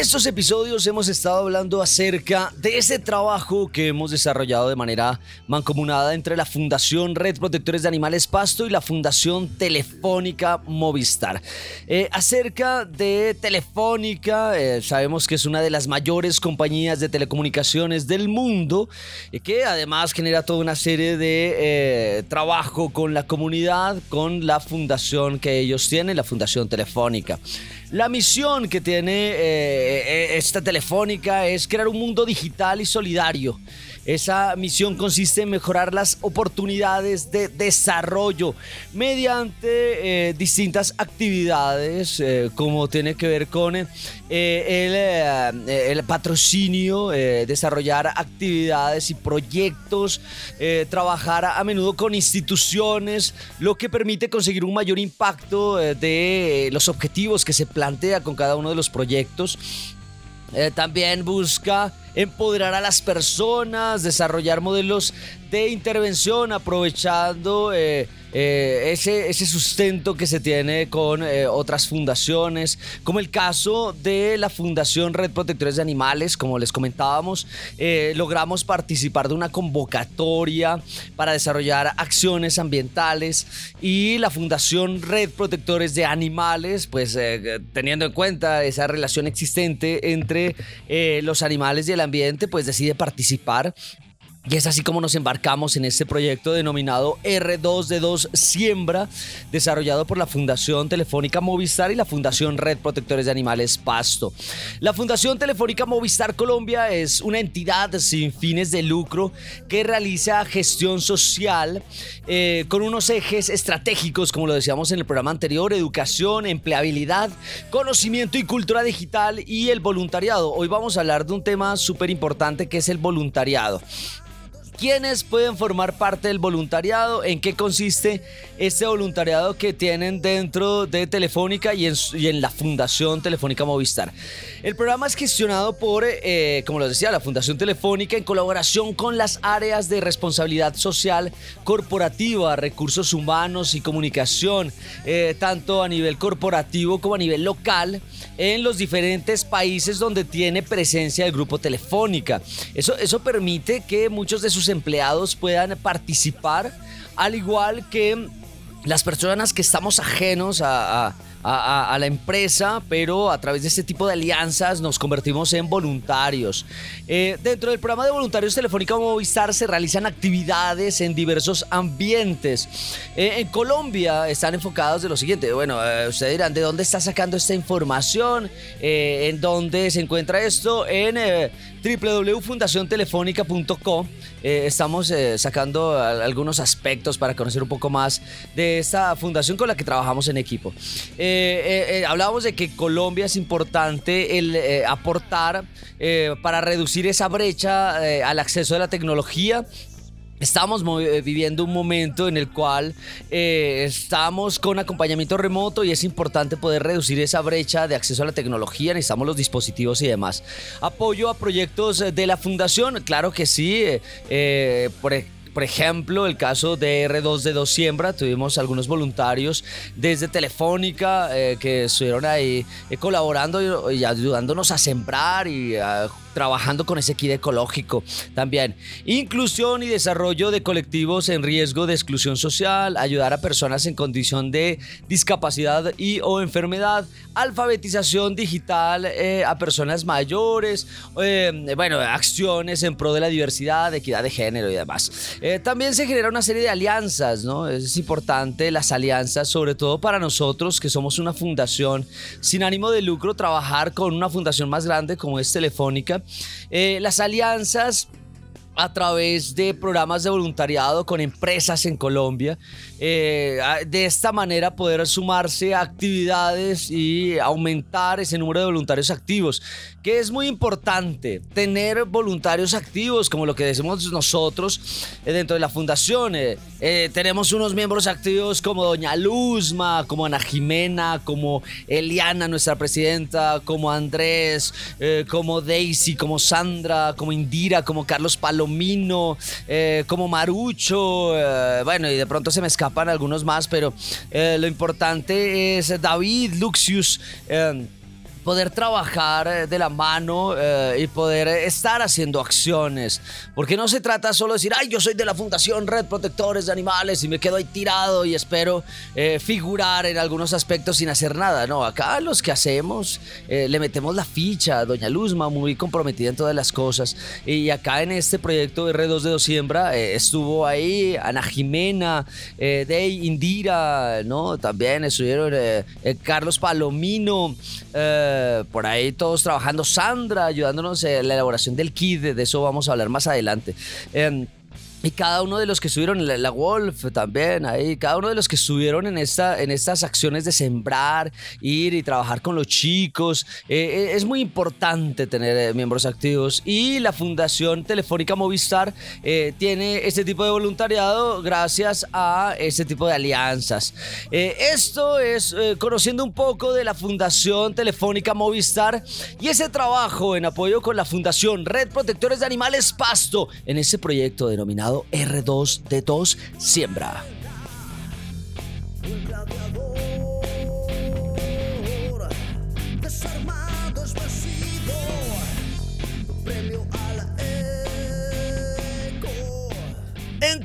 Estos episodios hemos estado hablando acerca de ese trabajo que hemos desarrollado de manera mancomunada entre la Fundación Red Protectores de Animales Pasto y la Fundación Telefónica Movistar. Eh, acerca de Telefónica, eh, sabemos que es una de las mayores compañías de telecomunicaciones del mundo, y que además genera toda una serie de eh, trabajo con la comunidad, con la fundación que ellos tienen, la Fundación Telefónica. La misión que tiene eh, eh, esta telefónica es crear un mundo digital y solidario. Esa misión consiste en mejorar las oportunidades de desarrollo mediante eh, distintas actividades, como tiene que ver con el, el, patrocinio, desarrollar actividades y proyectos, trabajar a menudo con instituciones, lo que permite conseguir un mayor impacto de los objetivos que se plantea con cada uno de los proyectos. Eh, también busca empoderar a las personas, desarrollar modelos de intervención aprovechando eh, eh, ese, ese, sustento que se tiene con eh, otras fundaciones, como el caso de la Fundación Red Protectores de Animales, como les comentábamos, logramos participar de una convocatoria para desarrollar acciones ambientales y la Fundación Red Protectores de Animales, pues teniendo en cuenta esa relación existente entre los animales y el ambiente, pues decide participar Y es así como nos embarcamos en este proyecto denominado R2D2 Siembra, desarrollado por la Fundación Telefónica Movistar y la Fundación Red Protectores de Animales Pasto. La Fundación Telefónica Movistar Colombia es una entidad sin fines de lucro que realiza gestión social eh, con unos ejes estratégicos, como lo decíamos en el programa anterior, educación, empleabilidad, conocimiento y cultura digital y el voluntariado. Hoy vamos a hablar de un tema súper importante que es el voluntariado. ¿Quiénes pueden formar parte del voluntariado? ¿En qué consiste este voluntariado que tienen dentro de Telefónica y en, la Fundación Telefónica Movistar? El programa es gestionado por, eh, como les decía, la Fundación Telefónica en colaboración con las áreas de responsabilidad social corporativa, recursos humanos y comunicación, eh, tanto a nivel corporativo como a nivel local, en los diferentes países donde tiene presencia el grupo Telefónica. Eso, eso permite que muchos de sus empleados puedan participar, al igual que las personas que estamos ajenos a, la empresa, pero a través de este tipo de alianzas nos convertimos en voluntarios. Eh, dentro del programa de voluntarios Telefónica Movistar se realizan actividades en diversos ambientes. Eh, en Colombia están enfocados de lo siguiente. Bueno, eh, ustedes dirán, ¿de dónde está sacando esta información? ¿En dónde se encuentra esto? En www.fundaciontelefónica.co eh, estamos eh, sacando algunos aspectos para conocer un poco más de esta fundación con la que trabajamos en equipo. Eh, hablábamos de que Colombia es importante el aportar para reducir esa brecha al acceso a la tecnología Estamos eh, viviendo un momento en el cual eh, estamos con acompañamiento remoto y es importante poder reducir esa brecha de acceso a la tecnología. Necesitamos los dispositivos y demás. Apoyo a proyectos de la fundación, claro que sí. Eh, por por ejemplo, el caso de R2D2 Siembra, tuvimos algunos voluntarios desde Telefónica que estuvieron ahí colaborando y, ayudándonos a sembrar y a trabajando con ese kit ecológico también. Inclusión y desarrollo de colectivos en riesgo de exclusión social, ayudar a personas en condición de discapacidad y o enfermedad, alfabetización digital eh, a personas mayores, eh, bueno, acciones en pro de la diversidad, equidad de género y demás. Eh, también se genera una serie de alianzas, ¿no? Es importante las alianzas, sobre todo para nosotros que somos una fundación sin ánimo de lucro, trabajar con una fundación más grande como es Telefónica eh, las alianzas a través de programas de voluntariado con empresas en Colombia. Eh, de esta manera poder sumarse a actividades y aumentar ese número de voluntarios activos, que es muy importante tener voluntarios activos como lo que decimos nosotros eh, dentro de la fundación. Eh, tenemos unos miembros activos como Doña Luzma, como Ana Jimena, como Eliana, nuestra presidenta, como Andrés, como Daisy, como Sandra, como Indira, como Carlos Palomar Mino, eh, como Marucho, bueno, y de pronto se me escapan algunos más, pero eh, lo importante es David Luxius poder trabajar eh, de la mano eh, y poder estar haciendo acciones. Porque no se trata solo de decir, ay, yo soy de la Fundación Red Protectores de Animales y me quedo ahí tirado y espero eh, figurar en algunos aspectos sin hacer nada. No, acá los que hacemos, le metemos la ficha. Doña Luzma, muy comprometida en todas las cosas. Y acá en este proyecto R2 de Dosiembra estuvo ahí Ana Jimena, Dey Indira, ¿no? También estuvieron Carlos Palomino. Eh, por ahí todos trabajando, Sandra ayudándonos en la elaboración del kit, de eso vamos a hablar más adelante. Em, y cada uno de los que estuvieron, la, Wolf también, ahí, cada uno de los que estuvieron en, esta, en estas acciones de sembrar, ir y trabajar con los chicos, eh, eh, es muy importante tener eh, miembros activos. Y la Fundación Telefónica Movistar tiene este tipo de voluntariado gracias a este tipo de alianzas. esto es conociendo un poco de la Fundación Telefónica Movistar y ese trabajo en apoyo con la Fundación Red Protectores de Animales Pasto en ese proyecto denominado R2D2 Siembra.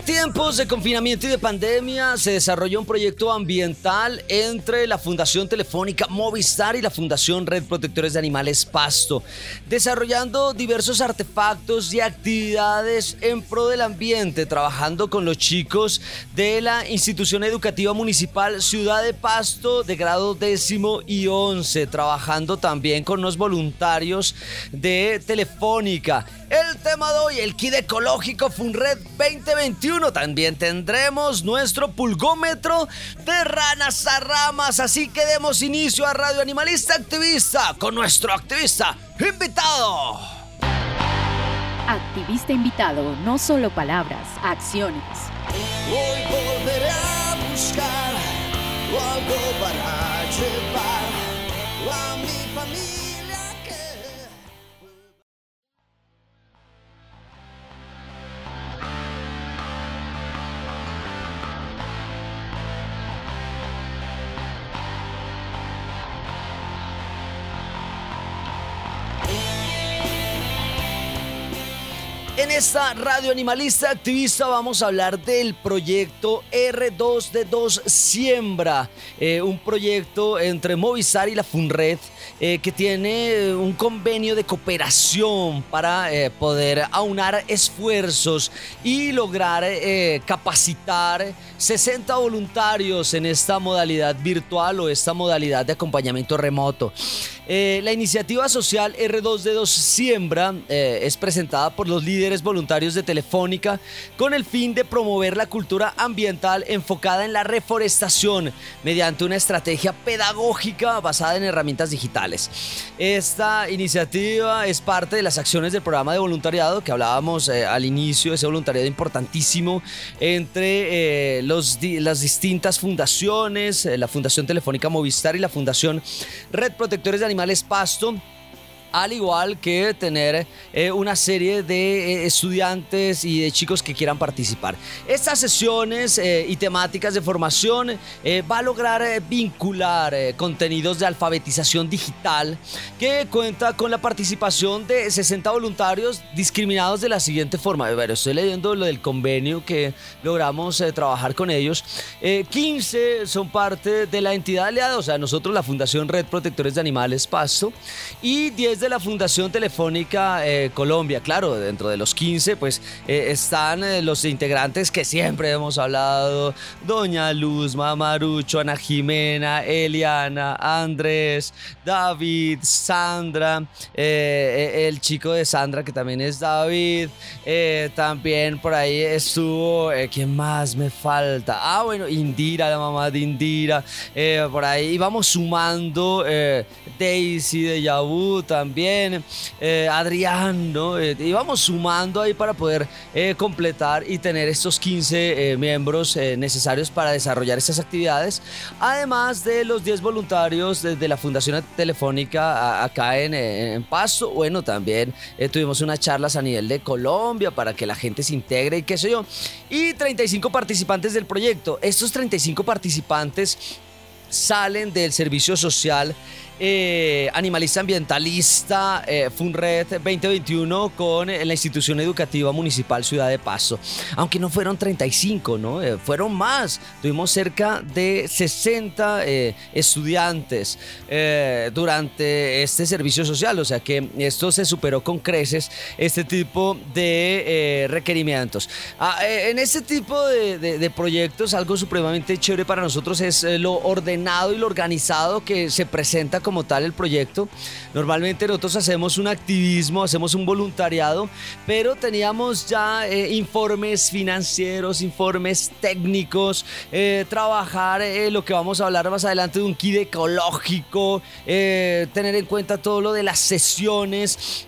Tiempos de confinamiento y de pandemia se desarrolló un proyecto ambiental entre la Fundación Telefónica Movistar y la Fundación Red Protectores de Animales Pasto, desarrollando diversos artefactos y actividades en pro del ambiente, trabajando con los chicos de la institución educativa municipal Ciudad de Pasto de grado décimo y once, trabajando también con los voluntarios de Telefónica. El tema de hoy, el kit ecológico Funred 2021. También tendremos nuestro pulgómetro de ranas a ramas. Así que demos inicio a Radio Animalista Activista con nuestro activista invitado. Activista invitado, no solo palabras, acciones. Hoy volveré a buscar algo para llevar esta radio animalista activista vamos a hablar del proyecto R2D2 Siembra, eh, un proyecto entre Movistar y la FUNRED eh, que tiene un convenio de cooperación para eh, poder aunar esfuerzos y lograr capacitar 60 voluntarios en esta modalidad virtual o esta modalidad de acompañamiento remoto. la iniciativa social R2D2 Siembra es presentada por los líderes voluntarios de Telefónica con el fin de promover la cultura ambiental enfocada en la reforestación mediante una estrategia pedagógica basada en herramientas digitales. Esta iniciativa es parte de las acciones del programa de voluntariado que hablábamos eh, al inicio, ese voluntariado importantísimo entre eh, las distintas fundaciones, eh, la Fundación Telefónica Movistar y la Fundación Red Protectores de Animales Pasto al igual que tener eh, una serie de eh, estudiantes y de chicos que quieran participar. Estas sesiones eh, y temáticas de formación va a lograr vincular contenidos de alfabetización digital que cuenta con la participación de 60 voluntarios discriminados de la siguiente forma. Ver, estoy leyendo lo del convenio que logramos trabajar con ellos. 15 son parte de la entidad aliada, o sea, nosotros la Fundación Red Protectores de Animales Pasto y 10 de la Fundación Telefónica eh, Colombia. Claro, dentro de los 15, pues eh, están eh, los integrantes que siempre hemos hablado: Doña Luz, Mamarucho, Ana Jimena, Eliana, Andrés, David, Sandra, el chico de Sandra, que también es David. también por ahí estuvo, ¿quién más me falta? Ah, bueno, Indira, la mamá de Indira. por ahí vamos sumando Daisy de Yabu también bien, eh, Adrián, ¿no? Eh, sumando ahí para poder eh, completar y tener estos 15 miembros necesarios para desarrollar estas actividades, además de los 10 voluntarios desde la Fundación Telefónica acá en, en, Pasto. Bueno, también tuvimos unas charlas a nivel de Colombia para que la gente se integre y qué sé yo. Y 35 participantes del proyecto. Estos 35 participantes salen del servicio social eh, animalista ambientalista eh, FUNRED 2021 con eh, la institución educativa municipal Ciudad de Paso. Aunque no fueron 35, ¿no? fueron más. Tuvimos cerca de 60 estudiantes durante este servicio social. O sea que esto se superó con creces, este tipo de requerimientos. Ah, en este tipo de, de proyectos, algo supremamente chévere para nosotros es lo ordenado y lo organizado que se presenta como tal el proyecto. Normalmente nosotros hacemos un activismo, hacemos un voluntariado, pero teníamos ya eh, informes financieros, informes técnicos, eh, trabajar eh, lo que vamos a hablar más adelante de un kit ecológico, tener en cuenta todo lo de las sesiones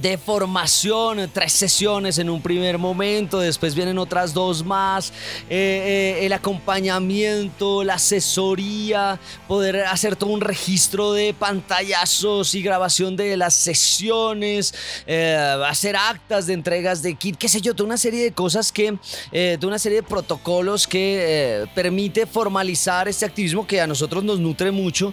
de formación, tres sesiones en un primer momento, después vienen otras dos más, eh, eh, el acompañamiento, la asesoría, poder hacer todo un registro de pantallazos y grabación de las sesiones, eh, hacer actas de entregas de kit, qué sé yo, toda una serie de cosas que, de una serie de protocolos que permite formalizar este activismo que a nosotros nos nutre mucho,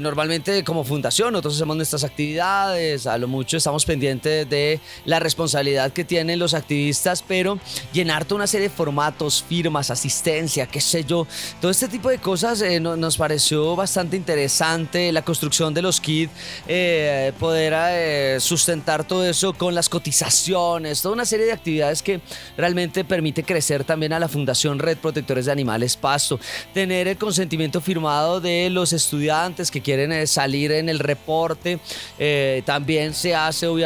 normalmente como fundación, nosotros hacemos nuestras actividades, a lo mucho estamos estamos pendientes de la responsabilidad que tienen los activistas, pero llenar toda una serie de formatos, firmas, asistencia, qué sé yo, todo este tipo de cosas eh, nos pareció bastante interesante. La construcción de los kits, eh, poder eh, sustentar todo eso con las cotizaciones, toda una serie de actividades que realmente permite crecer también a la Fundación Red Protectores de Animales Pasto. Tener el consentimiento firmado de los estudiantes que quieren salir en el reporte. también se hace obviamente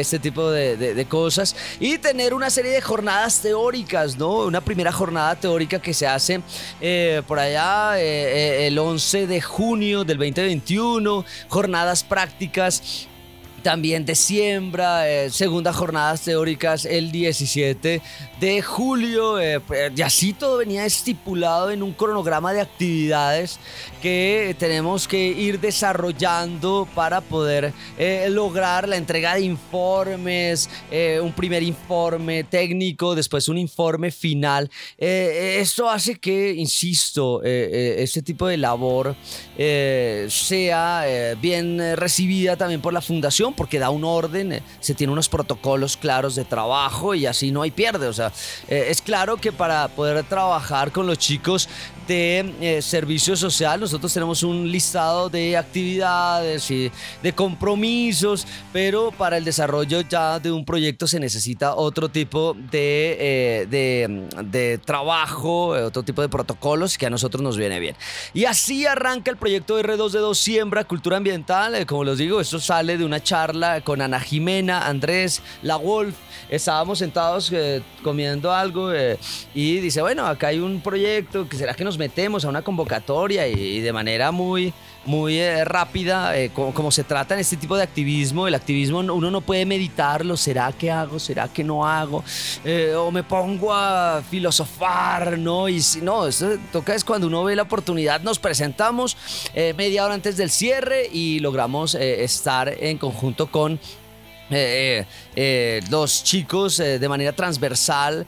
este tipo de, cosas. Y tener una serie de jornadas teóricas, ¿no? Una primera jornada teórica que se hace eh, por allá eh, eh, el 11 de junio del 2021, jornadas prácticas también de siembra, eh, segunda jornadas teóricas el 17 de julio. Eh, pues, y así todo venía estipulado en un cronograma de actividades que tenemos que ir desarrollando para poder eh, lograr la entrega de informes, un primer informe técnico, después un informe final. esto hace que, insisto, este tipo de labor sea bien recibida también por la fundación porque da un orden, eh, se tiene unos protocolos claros de trabajo y así no hay pierde. O sea, eh, es claro que para poder trabajar con los chicos de eh, servicio social, nosotros tenemos un listado de actividades y de compromisos, pero para el desarrollo ya de un proyecto se necesita otro tipo de, de, de trabajo, otro tipo de protocolos que a nosotros nos viene bien. Y así arranca el proyecto R2D2 Siembra Cultura Ambiental. como les digo, esto sale de una charla con Ana Jimena, Andrés, La Wolf. Estábamos sentados eh, comiendo algo eh, y dice, bueno, acá hay un proyecto, que será que nos metemos a una convocatoria y, de manera muy, muy eh, rápida, como, se trata en este tipo de activismo, el activismo uno no puede meditarlo, ¿será que hago? ¿Será que no hago? o me pongo a filosofar, ¿no? Y si no, eso toca es cuando uno ve la oportunidad, nos presentamos media hora antes del cierre y logramos estar en conjunto con eh, eh, los chicos eh, de manera transversal,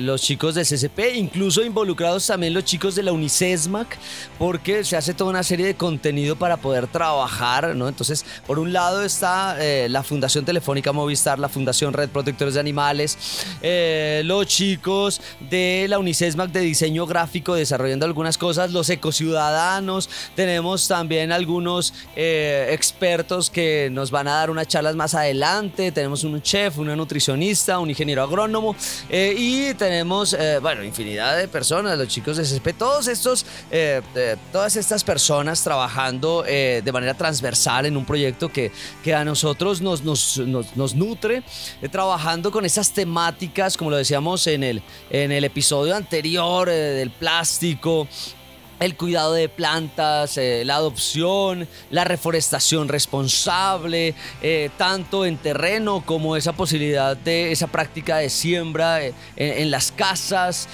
los chicos de CCP, incluso involucrados también los chicos de la Unicesmac, porque se hace toda una serie de contenido para poder trabajar, ¿no? Entonces, por un lado está la Fundación Telefónica Movistar, la Fundación Red Protectores de Animales, los chicos de la Unicesmac de diseño gráfico desarrollando algunas cosas, los ecociudadanos, tenemos también algunos expertos que nos van a dar unas charlas más adelante tenemos un chef, una nutricionista, un ingeniero agrónomo eh, y tenemos, eh, bueno, infinidad de personas, los chicos de CSP, estos, eh, todas estas personas trabajando de manera transversal en un proyecto que, que a nosotros nos, nos, nos, nos nutre, trabajando con esas temáticas, como lo decíamos en el, en el episodio anterior, del plástico, el cuidado de plantas, eh, la adopción, la reforestación responsable, eh, tanto en terreno como esa posibilidad de esa práctica de siembra eh, en, las casas,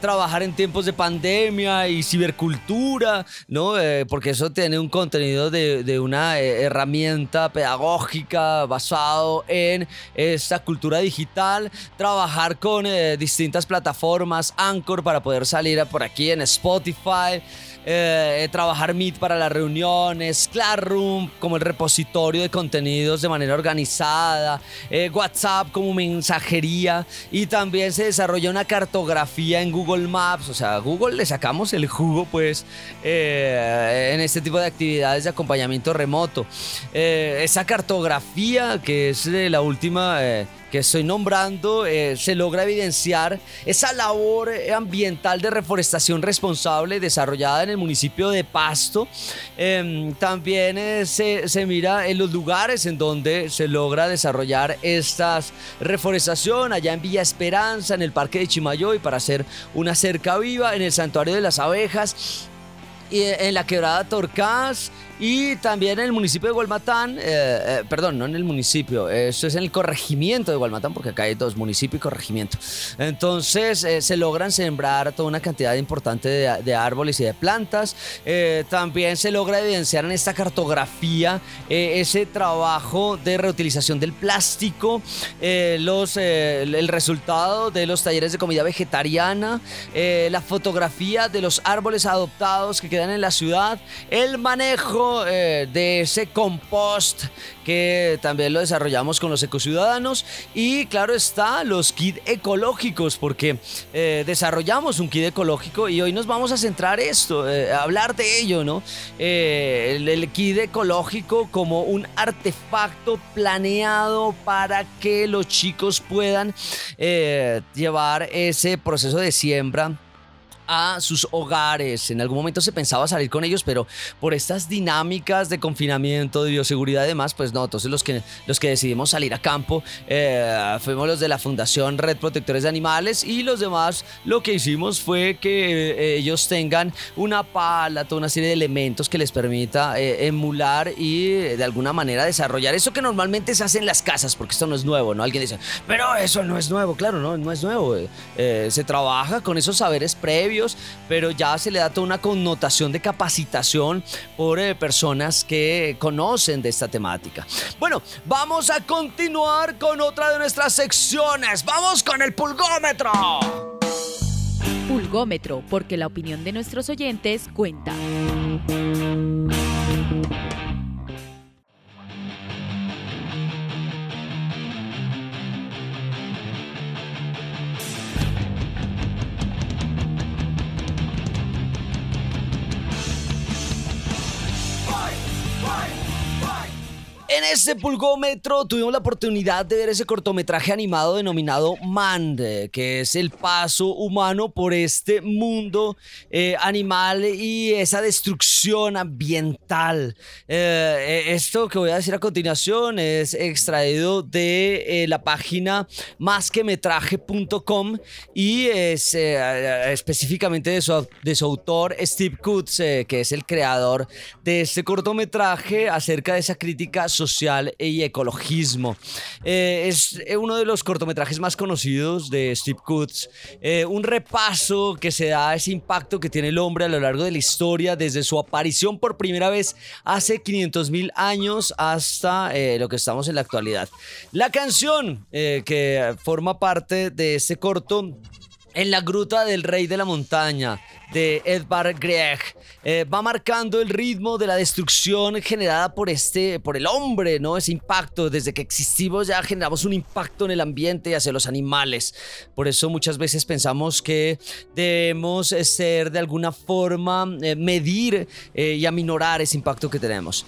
trabajar en tiempos de pandemia y cibercultura, ¿no? porque eso tiene un contenido de, una herramienta pedagógica basado en esta cultura digital, trabajar con distintas plataformas, Anchor para poder salir por aquí en Spotify, eh, trabajar Meet para las reuniones, Classroom como el repositorio de contenidos de manera organizada, eh, WhatsApp como mensajería y también se desarrolla una cartografía en Google Maps, o sea, a Google le sacamos el jugo pues eh, en este tipo de actividades de acompañamiento remoto. esa cartografía que es la última que estoy nombrando eh, se logra evidenciar esa labor ambiental de reforestación responsable desarrollada en el municipio de Pasto. Em, también eh, se, mira en los lugares en donde se logra desarrollar esta reforestación, allá en Villa Esperanza, en el Parque de Chimayoy, para hacer una cerca viva, en el Santuario de las Abejas, y en la Quebrada Torcás y también en el municipio de Gualmatán, eh, eh, perdón, no en el municipio, eso es en el corregimiento de Gualmatán, porque acá hay dos, municipio y corregimiento. Entonces eh, se logran sembrar toda una cantidad importante de, árboles y de plantas. también se logra evidenciar en esta cartografía ese trabajo de reutilización del plástico, los, el resultado de los talleres de comida vegetariana, la fotografía de los árboles adoptados que quedan en la ciudad, el manejo eh, de ese compost que también lo desarrollamos con los ecociudadanos y claro está los kits ecológicos porque eh, desarrollamos un kit ecológico y hoy nos vamos a centrar esto, eh, a hablar de ello, ¿no? el kit ecológico como un artefacto planeado para que los chicos puedan llevar ese proceso de siembra a sus hogares. En algún momento se pensaba salir con ellos, pero por estas dinámicas de confinamiento, de bioseguridad y demás, pues no, entonces los que, los que decidimos salir a campo eh, fuimos los de la Fundación Red Protectores de Animales y los demás lo que hicimos fue que eh, ellos tengan una pala, toda una serie de elementos que les permita eh, emular y de alguna manera desarrollar eso que normalmente se hace en las casas, porque esto no es nuevo, ¿no? Alguien dice, pero eso no es nuevo, claro, no, no es nuevo. se trabaja con esos saberes previos pero ya se le da toda una connotación de capacitación por eh, personas que conocen de esta temática. Bueno, vamos a continuar con otra de nuestras secciones. Vamos con el pulgómetro. Pulgómetro, porque la opinión de nuestros oyentes cuenta. En este pulgómetro tuvimos la oportunidad de ver ese cortometraje animado denominado Mand, que es el paso humano por este mundo eh, animal y esa destrucción ambiental. Eh, eh, esto que voy a decir a continuación es extraído de la página másquemetraje.com y es específicamente de su, de su autor Steve Kutz, que es el creador de este cortometraje acerca de esa crítica social y ecologismo. Eh, es eh, uno de los cortometrajes más conocidos de Steve Kutz, eh, un repaso que se da a ese impacto que tiene el hombre a lo largo de la historia, desde su aparición por primera vez hace 500 mil años hasta lo que estamos en la actualidad. La canción que forma parte de este corto en la gruta del rey de la montaña de Edvard Grieg. Eh, va marcando el ritmo de la destrucción generada por este por el hombre no ese impacto. Desde que existimos ya generamos un impacto en el ambiente y hacia los animales. Por eso muchas veces pensamos que debemos ser de alguna forma eh, medir eh, y aminorar ese impacto que tenemos.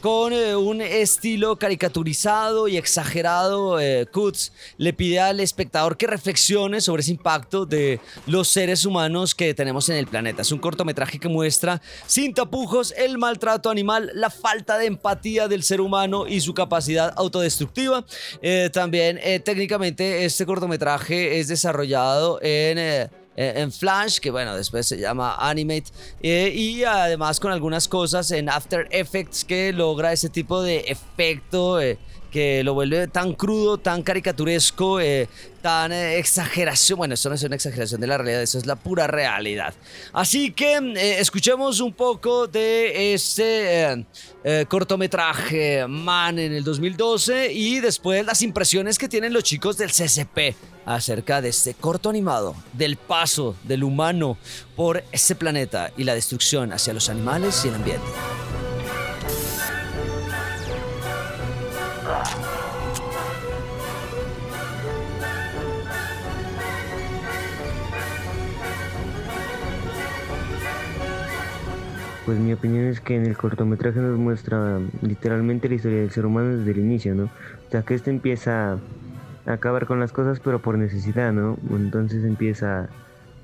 Con un estilo caricaturizado y exagerado Kutz le pide al espectador que reflexione sobre ese impacto de los seres humanos que tenemos en el planeta. Es un cortometraje que muestra sin tapujos el maltrato animal, la falta de empatía del ser humano y su capacidad autodestructiva. Eh, también eh, técnicamente este cortometraje es desarrollado en... Eh, en Flash, que bueno, después se llama Animate, y además con algunas cosas en After Effects que logra ese tipo de efecto que lo vuelve tan crudo, tan caricaturesco, eh, tan eh, exageración. Bueno, esto no es una exageración de la realidad, eso es la pura realidad. Así que eh, escuchemos un poco de este cortometraje Man en el 2012 y después las impresiones que tienen los chicos del CCP acerca de este corto animado, del paso del humano por ese planeta y la destrucción hacia los animales y el ambiente. Pues mi opinión es que en el cortometraje nos muestra literalmente la historia del ser humano desde el inicio, ¿no? O sea, que este empieza a acabar con las cosas pero por necesidad, ¿no? Entonces empieza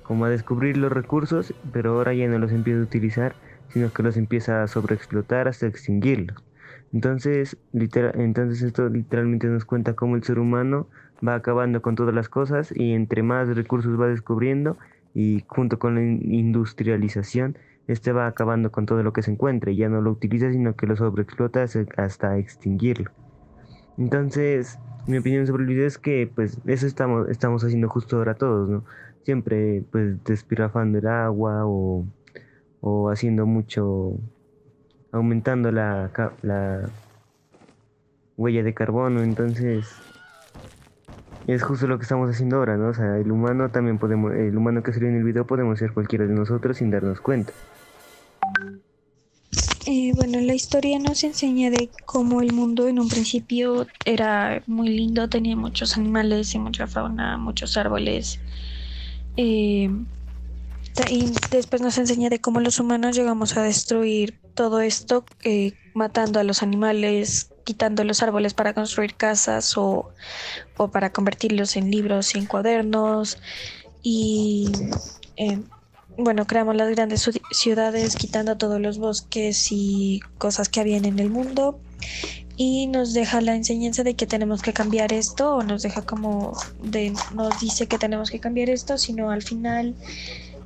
como a descubrir los recursos, pero ahora ya no los empieza a utilizar, sino que los empieza a sobreexplotar hasta extinguirlos. Entonces, entonces esto literalmente nos cuenta cómo el ser humano va acabando con todas las cosas y entre más recursos va descubriendo y junto con la industrialización este va acabando con todo lo que se encuentre y ya no lo utiliza sino que lo sobreexplota hasta extinguirlo. Entonces, mi opinión sobre el video es que pues eso estamos, estamos haciendo justo ahora todos, ¿no? Siempre pues despirafando el agua o, o haciendo mucho, aumentando la, la huella de carbono, entonces es justo lo que estamos haciendo ahora, ¿no? O sea, el humano también podemos, el humano que salió en el video podemos ser cualquiera de nosotros sin darnos cuenta. Eh, bueno, la historia nos enseña de cómo el mundo en un principio era muy lindo, tenía muchos animales y mucha fauna, muchos árboles. Eh, y después nos enseña de cómo los humanos llegamos a destruir todo esto, eh, matando a los animales, quitando los árboles para construir casas o, o para convertirlos en libros y en cuadernos. Y eh, bueno, creamos las grandes ciudades quitando todos los bosques y cosas que habían en el mundo y nos deja la enseñanza de que tenemos que cambiar esto o nos deja como de nos dice que tenemos que cambiar esto, sino al final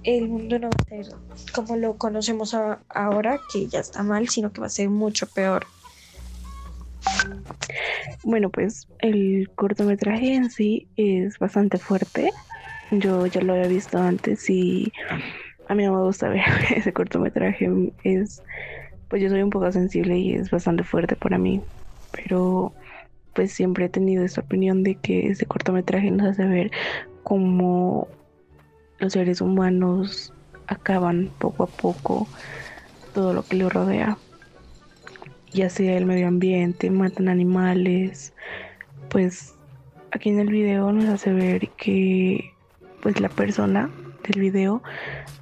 el mundo no va a ser como lo conocemos ahora, que ya está mal, sino que va a ser mucho peor. Bueno, pues el cortometraje en sí es bastante fuerte yo ya lo había visto antes y a mí no me gusta ver ese cortometraje. Es, pues yo soy un poco sensible y es bastante fuerte para mí. Pero pues siempre he tenido esta opinión de que ese cortometraje nos hace ver cómo los seres humanos acaban poco a poco todo lo que les rodea. Ya sea el medio ambiente, matan animales. Pues aquí en el video nos hace ver que pues la persona del video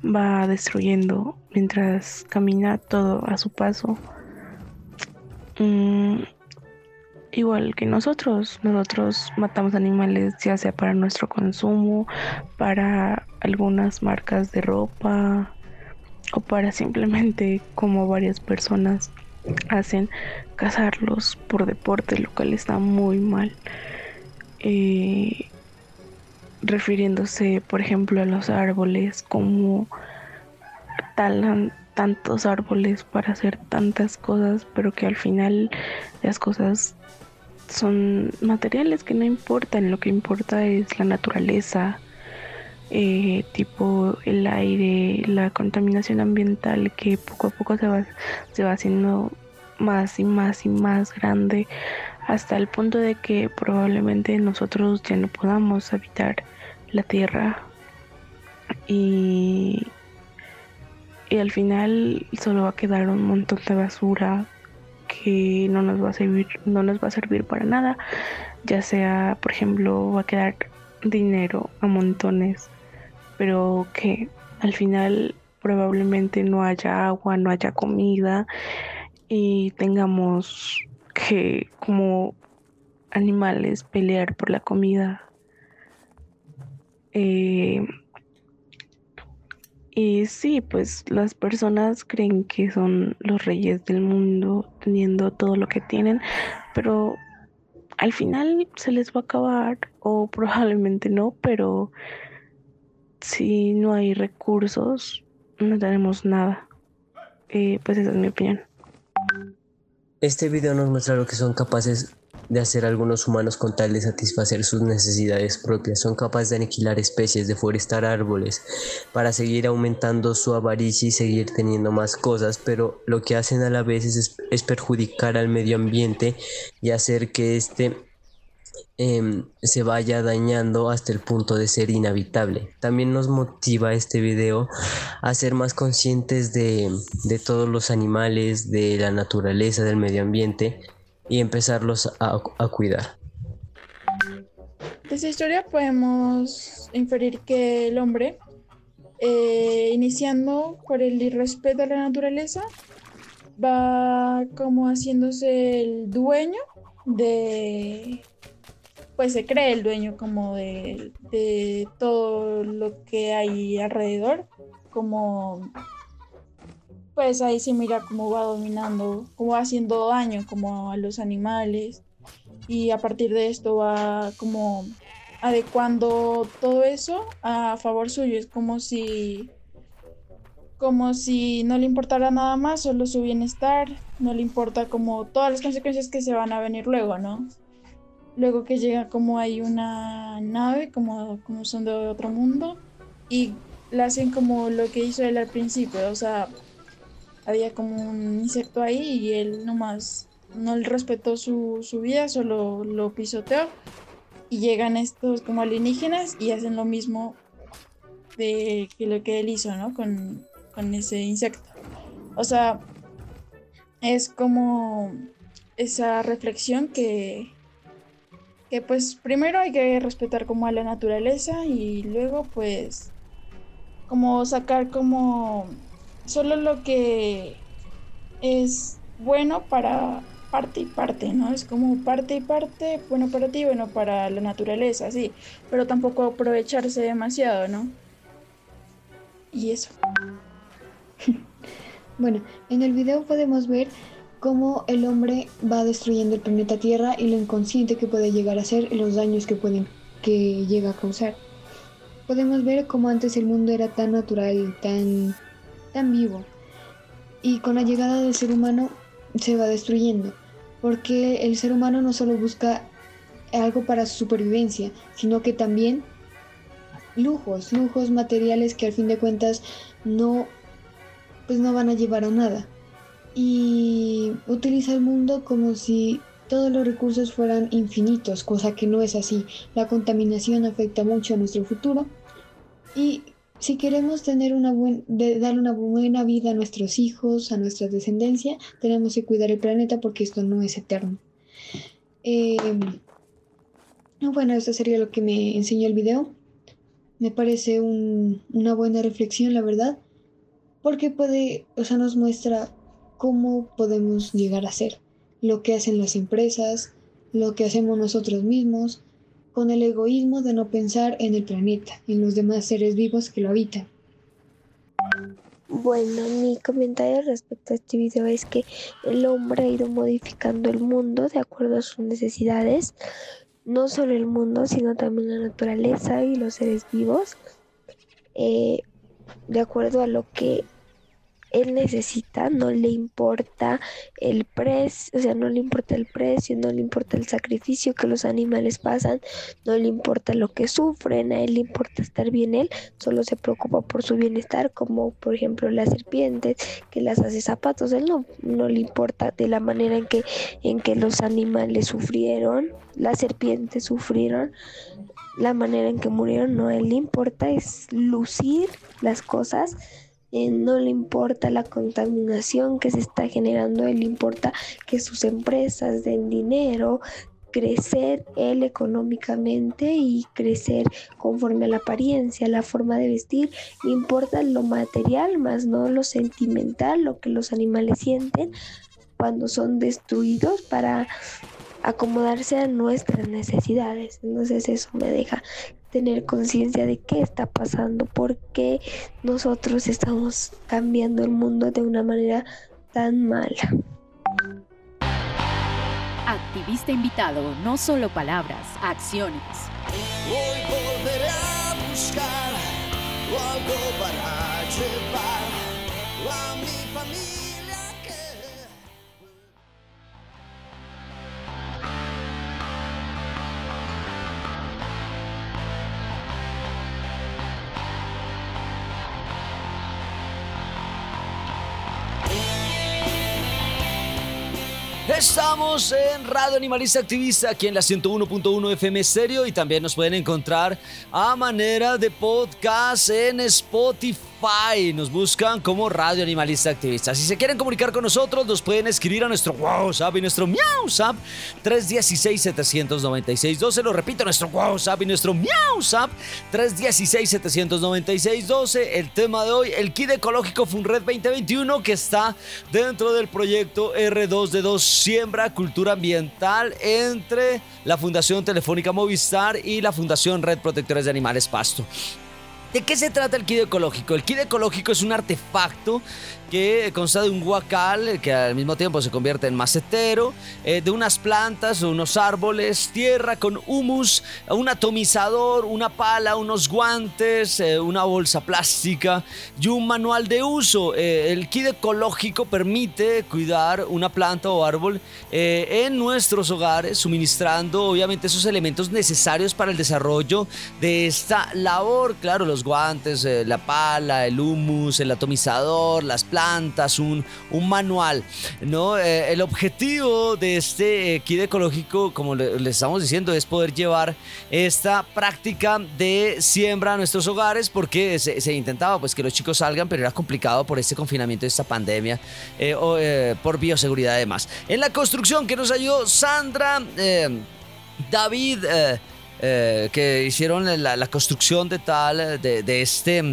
va destruyendo mientras camina todo a su paso. Mm, igual que nosotros, nosotros matamos animales ya sea para nuestro consumo, para algunas marcas de ropa o para simplemente como varias personas hacen cazarlos por deporte, lo cual está muy mal. Eh, refiriéndose, por ejemplo, a los árboles, como talan tantos árboles para hacer tantas cosas, pero que al final las cosas son materiales que no importan, lo que importa es la naturaleza, eh, tipo el aire, la contaminación ambiental que poco a poco se va, se va haciendo más y más y más grande hasta el punto de que probablemente nosotros ya no podamos habitar la tierra. Y, y al final solo va a quedar un montón de basura que no nos va a servir no nos va a servir para nada. Ya sea por ejemplo va a quedar dinero a montones pero que al final probablemente no haya agua no haya comida y tengamos que como animales pelear por la comida eh, y sí, pues las personas creen que son los reyes del mundo teniendo todo lo que tienen, pero al final se les va a acabar o probablemente no, pero si no hay recursos no tenemos nada. Eh, pues esa es mi opinión. Este video nos muestra lo que son capaces de hacer algunos humanos con tal de satisfacer sus necesidades propias. Son capaces de aniquilar especies, deforestar árboles, para seguir aumentando su avaricia y seguir teniendo más cosas, pero lo que hacen a la vez es, perjudicar al medio ambiente y hacer que éste em, se vaya dañando hasta el punto de ser inhabitable. También nos motiva este video a ser más conscientes de, de todos los animales, de la naturaleza, del medio ambiente y empezarlos a, cuidar. De esta historia podemos inferir que el hombre, eh, iniciando por el irrespeto a la naturaleza, va como haciéndose el dueño de, pues se cree el dueño como de, de todo lo que hay alrededor, como pues ahí se mira cómo va dominando, cómo va haciendo daño como a los animales y a partir de esto va como adecuando todo eso a favor suyo. Es como si como si no le importara nada más, solo su bienestar, no le importa como todas las consecuencias que se van a venir luego, ¿no? Luego que llega como hay una nave, como, como son de otro mundo, y le hacen como lo que hizo él al principio, o sea, había como un insecto ahí y él nomás no respetó su, vida, solo lo pisoteó. Y llegan estos como alienígenas y hacen lo mismo de que lo que él hizo, ¿no? Con, ese insecto. O sea, es como esa reflexión que, que pues primero hay que respetar como a la naturaleza y luego pues como sacar como solo lo que es bueno para parte y parte, ¿no? Es como parte y parte, bueno para ti, bueno para la naturaleza, sí, pero tampoco aprovecharse demasiado, ¿no? Y eso. bueno, en el video podemos ver cómo el hombre va destruyendo el planeta Tierra y lo inconsciente que puede llegar a ser y los daños que pueden que llega a causar. Podemos ver cómo antes el mundo era tan natural, tan tan vivo. Y con la llegada del ser humano se va destruyendo, porque el ser humano no solo busca algo para su supervivencia, sino que también lujos, lujos materiales que al fin de cuentas no pues no van a llevar a nada. Y utiliza el mundo como si todos los recursos fueran infinitos, cosa que no es así. La contaminación afecta mucho a nuestro futuro y si queremos tener una buena, dar una buena vida a nuestros hijos, a nuestra descendencia, tenemos que cuidar el planeta porque esto no es eterno. Em, bueno, esto sería lo que me enseñó el video. Me parece una buena reflexión, la verdad, porque puede, o sea, nos muestra cómo podemos llegar a ser, lo que hacen las empresas, lo que hacemos nosotros mismos, con el egoísmo de no pensar en el planeta, en los demás seres vivos que lo habitan. Bueno, mi comentario respecto a este video es que el hombre ha ido modificando el mundo de acuerdo a sus necesidades, no solo el mundo, sino también la naturaleza y los seres vivos, eh, de acuerdo a lo que él necesita, no le importa el precio, o sea, no le importa el precio, no le importa el sacrificio que los animales pasan, no le importa lo que sufren, a él le importa estar bien él, solo se preocupa por su bienestar, como por ejemplo las serpientes que las hace zapatos, él no, no le importa de la manera en que, en que los animales sufrieron, las serpientes sufrieron, la manera en que murieron, no, él le importa es lucir las cosas eh, no le importa la contaminación que se está generando, él importa que sus empresas den dinero, crecer él económicamente y crecer conforme a la apariencia, la forma de vestir, importa lo material más no lo sentimental, lo que los animales sienten cuando son destruidos para acomodarse a nuestras necesidades. Entonces eso me deja tener conciencia de qué está pasando, por qué nosotros estamos cambiando el mundo de una manera tan mala. Activista invitado, no solo palabras, acciones. Hoy volveré a buscar algo para llevar a mi familia. Estamos en Radio Animalista Activista, aquí en la 101.1 FM Stereo y también nos pueden encontrar a manera de podcast en Spotify nos buscan como Radio Animalista Activista. Si se quieren comunicar con nosotros, nos pueden escribir a nuestro WhatsApp y nuestro MiauSap 316-796-12. Lo repito, nuestro WhatsApp y nuestro MiauSap 316-796-12. El tema de hoy, el kit ecológico Funred 2021 que está dentro del proyecto R2D2 Siembra Cultura Ambiental entre la Fundación Telefónica Movistar y la Fundación Red Protectores de Animales Pasto. ¿De qué se trata el kit ecológico? El kit ecológico es un artefacto que consta de un guacal que al mismo tiempo se convierte en macetero, eh, de unas plantas, unos árboles, tierra con humus, un atomizador, una pala, unos guantes, eh, una bolsa plástica y un manual de uso. Eh, el kit ecológico permite cuidar una planta o árbol en nuestros hogares, suministrando obviamente esos elementos necesarios para el desarrollo de esta labor. Claro, los guantes, la pala, el humus, el atomizador, las plantas plantas, un, manual. ¿no? Eh, el objetivo de este kit ecológico, como le, le estamos diciendo, es poder llevar esta práctica de siembra a nuestros hogares porque se, intentaba pues que los chicos salgan, pero era complicado por este confinamiento esta pandemia eh, o eh, por bioseguridad además. En la construcción que nos ayudó Sandra, eh, David, eh, eh, que hicieron la, la construcción de tal, de, de este...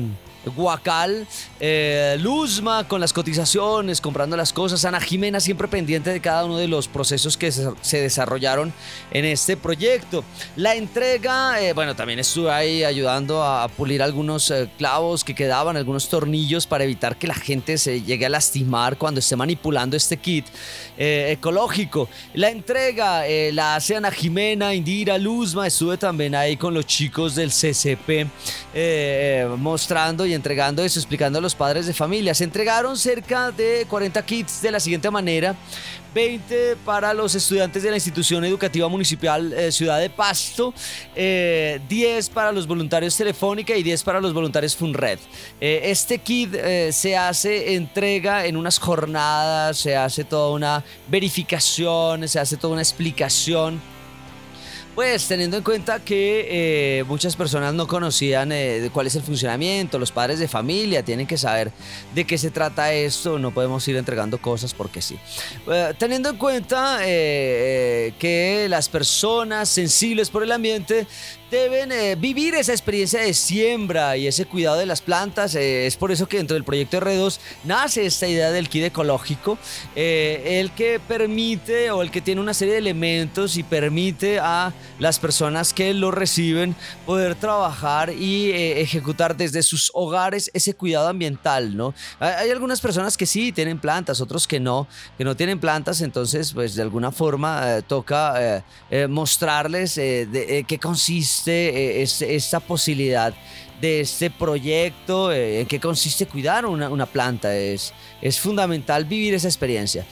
Guacal, eh, Luzma con las cotizaciones, comprando las cosas, Ana Jimena siempre pendiente de cada uno de los procesos que se, desarrollaron en este proyecto. La entrega, eh, bueno, también estuve ahí ayudando a, pulir algunos eh, clavos que quedaban, algunos tornillos para evitar que la gente se llegue a lastimar cuando esté manipulando este kit ecológico. La entrega la hace Ana Jimena, Indira, Luzma, estuve también ahí con los chicos del CCP mostrando y entregando eso, explicando a los padres de familia. Se entregaron cerca de 40 kits de la siguiente manera. 20 para los estudiantes de la institución educativa municipal eh, Ciudad de Pasto, eh, 10 para los voluntarios Telefónica y 10 para los voluntarios Funred. Eh, este kit eh, se hace entrega en unas jornadas, se hace toda una verificación, se hace toda una explicación. Pues teniendo en cuenta que eh, muchas personas no conocían eh, cuál es el funcionamiento, los padres de familia tienen que saber de qué se trata esto, no podemos ir entregando cosas porque sí. Eh, teniendo en cuenta que las personas sensibles por el ambiente deben eh, vivir esa experiencia de siembra y ese cuidado de las plantas. eh, es por eso que dentro del proyecto R2 nace esta idea del kit ecológico, eh, el que permite o el que tiene una serie de elementos y permite a las personas que lo reciben poder trabajar y eh, ejecutar desde sus hogares ese cuidado ambiental, ¿no? Hay, hay algunas personas que sí tienen plantas, otros que no, que no tienen plantas, entonces pues de alguna forma eh, toca eh, mostrarles de qué consiste eh, es- esta posibilidad de este proyecto, eh, en qué consiste cuidar una, planta. Es, fundamental vivir esa experiencia.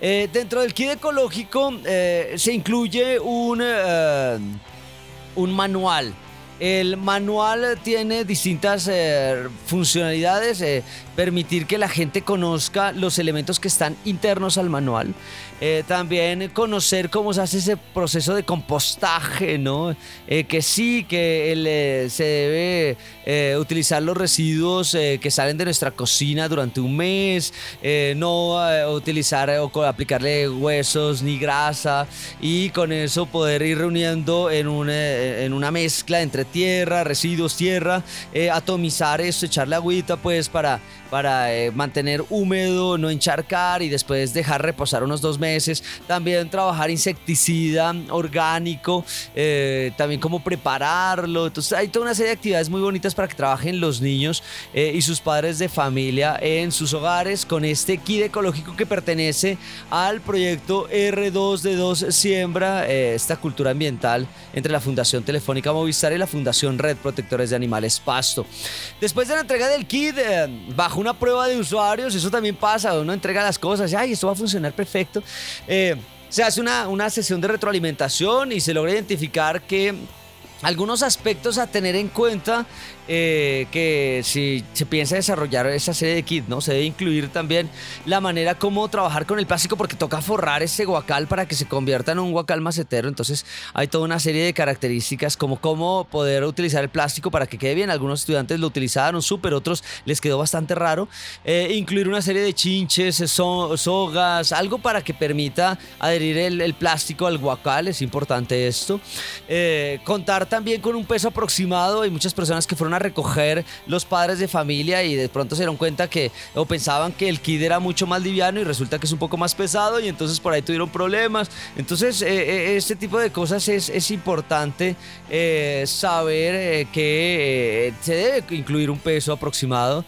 Eh, dentro del kit ecológico eh, se incluye un, eh, un manual. El manual tiene distintas eh, funcionalidades, eh, permitir que la gente conozca los elementos que están internos al manual, eh, también conocer cómo se hace ese proceso de compostaje, ¿no? Eh, que sí, que eh, se debe utilizar los residuos que salen de nuestra cocina durante un mes, no utilizar o aplicarle huesos ni grasa y con eso poder ir reuniendo en, un, eh, en una mezcla entre tierra, residuos, tierra, atomizar esto, echarle agüita pues para, para mantener húmedo, no encharcar y después dejar reposar unos dos meses. También trabajar insecticida orgánico, eh, también cómo prepararlo. Entonces hay toda una serie de actividades muy bonitas para que trabajen los niños eh, y sus padres de familia en sus hogares con este kit ecológico que pertenece al proyecto R2D2 Siembra, eh, esta cultura ambiental entre la Fundación Telefónica Movistar y la Fundación Red Protectores de Animales Pasto. Después de la entrega del kit, bajo una prueba de usuarios, eso también pasa, uno entrega las cosas, ay, esto va a funcionar perfecto. Eh, se hace una, una sesión de retroalimentación y se logra identificar que algunos aspectos a tener en cuenta eh, que si se piensa desarrollar esa serie de kits, ¿no? Se debe incluir también la manera como trabajar con el plástico porque toca forrar ese guacal para que se convierta en un guacal macetero. Entonces hay toda una serie de características como cómo poder utilizar el plástico para que quede bien. Algunos estudiantes lo utilizaron súper, otros les quedó bastante raro. Eh, incluir una serie de chinches, so- sogas, algo para que permita adherir el, plástico al guacal, es importante esto. Eh, contar también con un peso aproximado. Hay muchas personas que fueron recoger los padres de familia y de pronto se dieron cuenta que o pensaban que el kit era mucho más liviano y resulta que es un poco más pesado y entonces por ahí tuvieron problemas. Entonces, eh, eh, este tipo de cosas es, es importante eh, saber que se debe incluir un peso aproximado.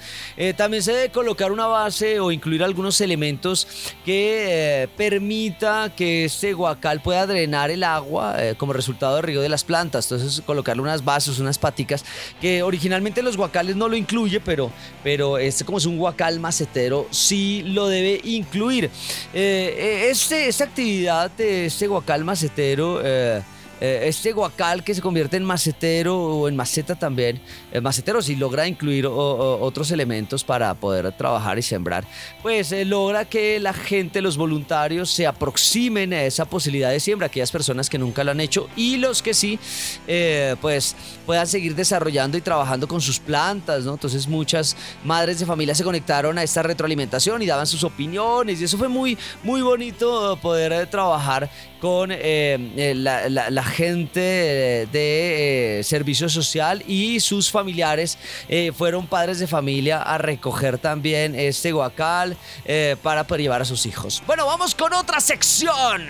También se debe colocar una base o incluir algunos elementos que permita que este guacal pueda drenar el agua como resultado del río de las plantas. Entonces, colocarle unas bases, unas paticas, que originalmente los guacales no lo incluye, pero, pero este como es un guacal macetero, sí lo debe incluir. Eh, eh, este, esta actividad de este guacal macetero... eh, eh, este guacal que se convierte en macetero o en maceta también, eh, macetero si logra incluir otros elementos para poder trabajar y sembrar, pues eh, logra que la gente, los voluntarios se aproximen a esa posibilidad de siembra, aquellas personas que nunca lo han hecho y los que sí, pues puedan seguir desarrollando y trabajando con sus plantas, ¿no? Entonces muchas madres de familia se conectaron a esta retroalimentación y daban sus opiniones y eso fue muy, muy bonito poder trabajar con la, la gente de eh, servicio social y sus familiares eh, fueron padres de familia a recoger también este guacal eh, para llevar a sus hijos. Bueno, vamos con otra sección.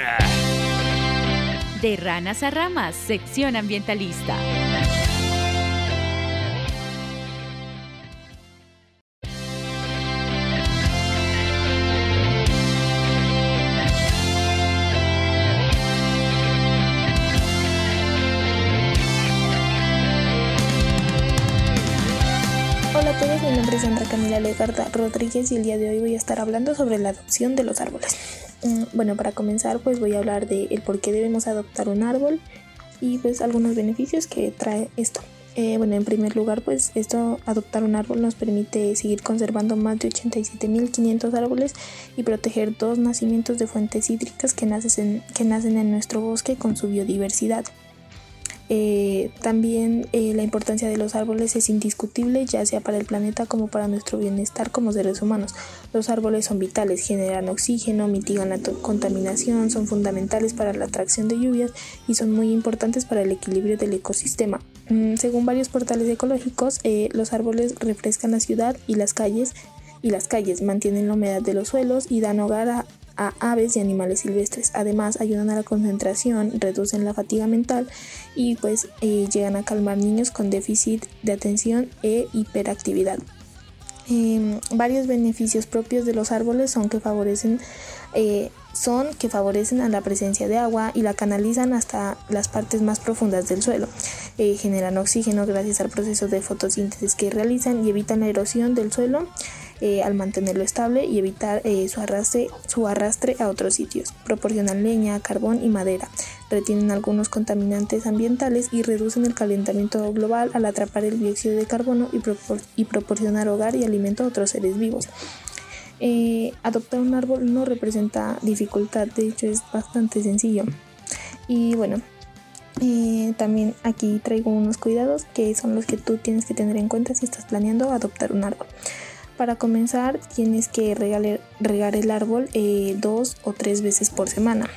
De ranas a ramas, sección ambientalista. Sandra Camila Legarda Rodríguez y el día de hoy voy a estar hablando sobre la adopción de los árboles. Mm, bueno, para comenzar pues voy a hablar de el por qué debemos adoptar un árbol y pues algunos beneficios que trae esto. Eh, bueno, en primer lugar, pues esto, adoptar un árbol nos permite seguir conservando más de 87.500 árboles y proteger dos nacimientos de fuentes hídricas que nacen, que nacen en nuestro bosque con su biodiversidad. Eh, también eh, la importancia de los árboles es indiscutible, ya sea para el planeta como para nuestro bienestar como seres humanos. Los árboles son vitales, generan oxígeno, mitigan la contaminación, son fundamentales para la atracción de lluvias y son muy importantes para el equilibrio del ecosistema. Mm, según varios portales ecológicos, eh, los árboles refrescan la ciudad y las calles y las calles mantienen la humedad de los suelos y dan hogar a a aves y animales silvestres. Además, ayudan a la concentración, reducen la fatiga mental y pues eh, llegan a calmar niños con déficit de atención e hiperactividad. Em, varios beneficios propios de los árboles son que favorecen eh, son que favorecen a la presencia de agua y la canalizan hasta las partes más profundas del suelo. Eh, generan oxígeno gracias al proceso de fotosíntesis que realizan y evitan la erosión del suelo eh, al mantenerlo estable y evitar eh, su, arrastre, su arrastre a otros sitios. Proporcionan leña, carbón y madera. Retienen algunos contaminantes ambientales y reducen el calentamiento global al atrapar el dióxido de carbono y, proporcionar hogar y alimento a otros seres vivos. Eh, adoptar un árbol no representa dificultad, de hecho es bastante sencillo. Y bueno, también aquí traigo unos cuidados que son los que tú tienes que tener en cuenta si estás planeando adoptar un árbol. Para comenzar tienes que regar, el árbol eh, dos o tres veces por semana.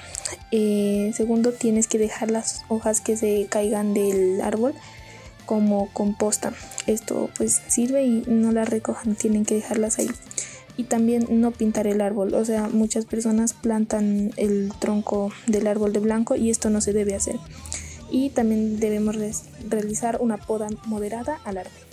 Eh, segundo, tienes que dejar las hojas que se caigan del árbol como composta. Esto pues sirve y no las recojan, tienen que dejarlas ahí. Y también no pintar el árbol, o sea, muchas personas plantan el tronco del árbol de blanco y esto no se debe hacer. Y también debemos realizar una poda moderada al árbol.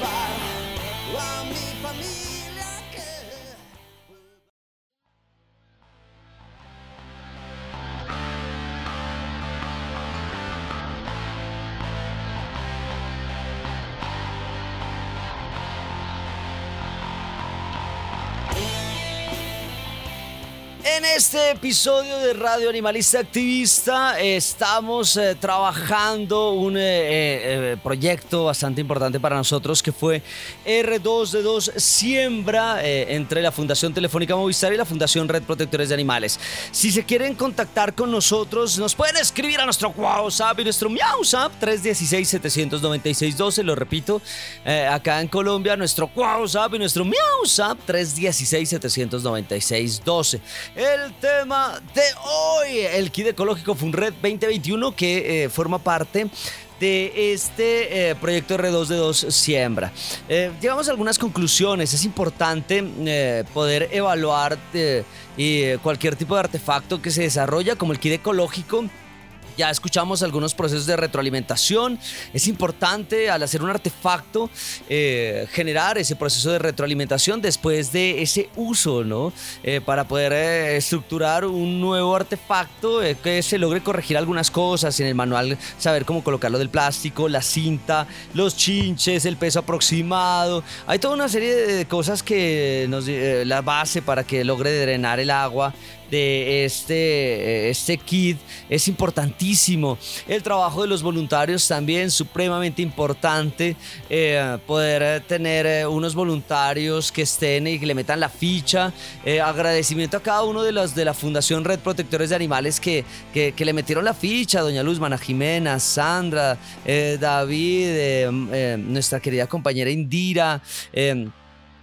En este episodio de Radio Animalista Activista estamos eh, trabajando un eh, eh, proyecto bastante importante para nosotros que fue R2D2 Siembra entre la Fundación Telefónica Movistar y la Fundación Red Protectores de Animales. Si se quieren contactar con nosotros, nos pueden escribir a nuestro WhatsApp y nuestro MiauSap 316-796-12, lo repito, acá en Colombia, nuestro WhatsApp y nuestro MiauSap 316-796-12 el tema de hoy, el kit ecológico Funred 2021 que eh, forma parte de este eh, proyecto R2D2 Siembra. Eh, llegamos a algunas conclusiones. Es importante poder evaluar cualquier tipo de artefacto que se desarrolla, como el kit ecológico, Ya escuchamos algunos procesos de retroalimentación. Es importante al hacer un artefacto eh, generar ese proceso de retroalimentación después de ese uso, ¿no? Eh, para poder eh, estructurar un nuevo artefacto que se logre corregir algunas cosas en el manual, saber cómo colocarlo del plástico, la cinta, los chinches, el peso aproximado. Hay toda una serie de cosas que nos la base para que logre drenar el agua de este, este kit es importantísimo. El trabajo de los voluntarios también supremamente importante. Eh, poder tener eh, unos voluntarios que estén y que le metan la ficha. Eh, agradecimiento a cada uno de los de la Fundación Red Protectores de Animales que, que, le metieron la ficha. Doña Luz, Mana Jimena, Sandra, David, nuestra querida compañera Indira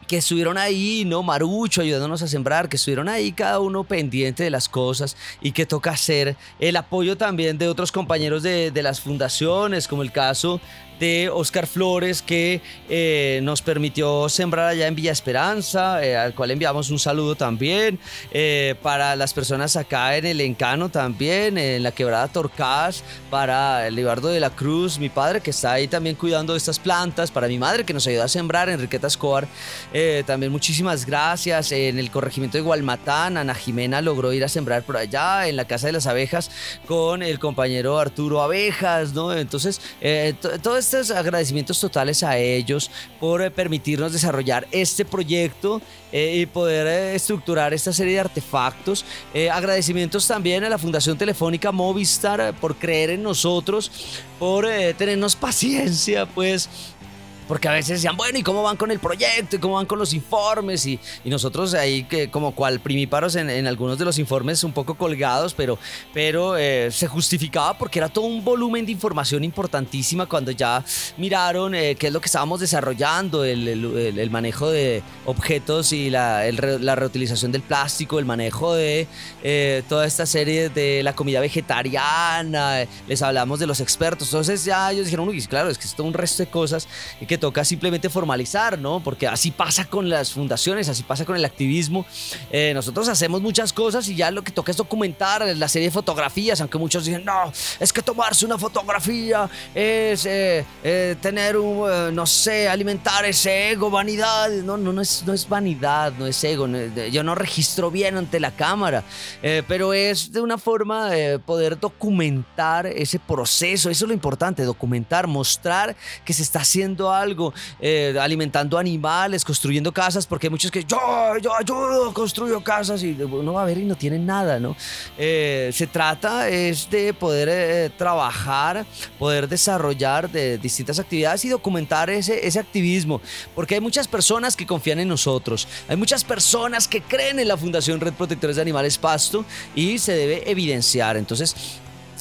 que estuvieron ahí, ¿no? Marucho ayudándonos a sembrar, que estuvieron ahí cada uno pendiente de las cosas y que toca hacer el apoyo también de otros compañeros de, de las fundaciones, como el caso de Oscar Flores que eh, nos permitió sembrar allá en Villa Esperanza, eh, al cual enviamos un saludo también. Eh, para las personas acá en el Encano también, en la quebrada Torcás, para Libardo de la Cruz, mi padre que está ahí también cuidando estas plantas, para mi madre que nos ayudó a sembrar, Enriqueta Escobar, también muchísimas gracias. En el corregimiento de Gualmatán, Ana Jimena logró ir a sembrar por allá, en la Casa de las Abejas, con el compañero Arturo Abejas, ¿no? Entonces, todo esto estos agradecimientos totales a ellos por eh, permitirnos desarrollar este proyecto eh, y poder eh, estructurar esta serie de artefactos. agradecimientos también a la Fundación Telefónica Movistar por creer en nosotros, por tenernos paciencia, pues porque a veces decían, bueno, ¿y cómo van con el proyecto? ¿Y cómo van con los informes? Y, nosotros ahí, que como cual primíparos en, algunos de los informes un poco colgados, pero, pero eh, se justificaba porque era todo un volumen de información importantísima cuando ya miraron eh, qué es lo que estábamos desarrollando, el, manejo de objetos y la, la, reutilización del plástico, el manejo de eh, toda esta serie de la comida vegetariana, les hablamos de los expertos. Entonces ya ellos dijeron, uy, claro, es que es todo un resto de cosas y toca simplemente formalizar, ¿no? Porque así pasa con las fundaciones, así pasa con el activismo. Eh, nosotros hacemos muchas cosas y ya lo que toca es documentar la serie de fotografías, aunque muchos dicen, no, es que tomarse una fotografía es eh, eh, tener un, no sé, alimentar ese ego, vanidad. No, no, no es, no es vanidad, no es ego. yo no registro bien ante la cámara, pero es de una forma de poder documentar ese proceso. Eso es lo importante, documentar, mostrar que se está haciendo algo algo, eh, alimentando animales, construyendo casas, porque hay muchos que yo, yo ayudo, construyo casas y uno va a ver y no tienen nada, ¿no? Eh, se trata es de poder eh, trabajar, poder desarrollar de distintas actividades y documentar ese, ese activismo, porque hay muchas personas que confían en nosotros, hay muchas personas que creen en la Fundación Red Protectores de Animales Pasto y se debe evidenciar. Entonces,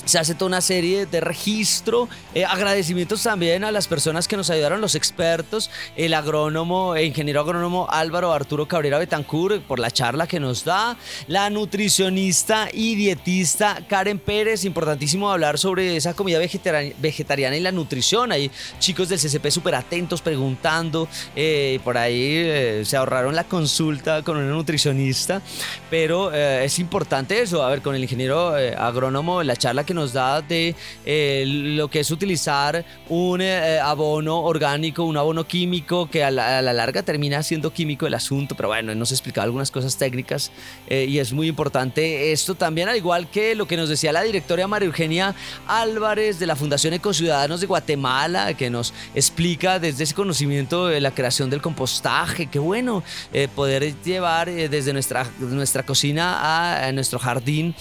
se hace toda una serie de registro. Eh, agradecimientos también a las personas que nos ayudaron, los expertos, el agrónomo, el ingeniero agrónomo Álvaro Arturo Cabrera Betancur por la charla que nos da, la nutricionista y dietista Karen Pérez, importantísimo hablar sobre esa comida vegetariana y la nutrición. Hay chicos del CCP súper atentos preguntando, eh, por ahí eh, se ahorraron la consulta con una nutricionista, pero es importante eso, a ver, con el ingeniero agrónomo, la charla que nos da de eh, lo que es utilizar un eh, abono orgánico, un abono químico, que a la, larga termina siendo químico el asunto, pero bueno, nos explicado algunas cosas técnicas eh, y es muy importante esto también, al igual que lo que nos decía la directora María Eugenia Álvarez de la Fundación Ecociudadanos de Guatemala, que nos explica desde ese conocimiento de la creación del compostaje, qué bueno poder llevar desde nuestra, nuestra cocina a nuestro jardín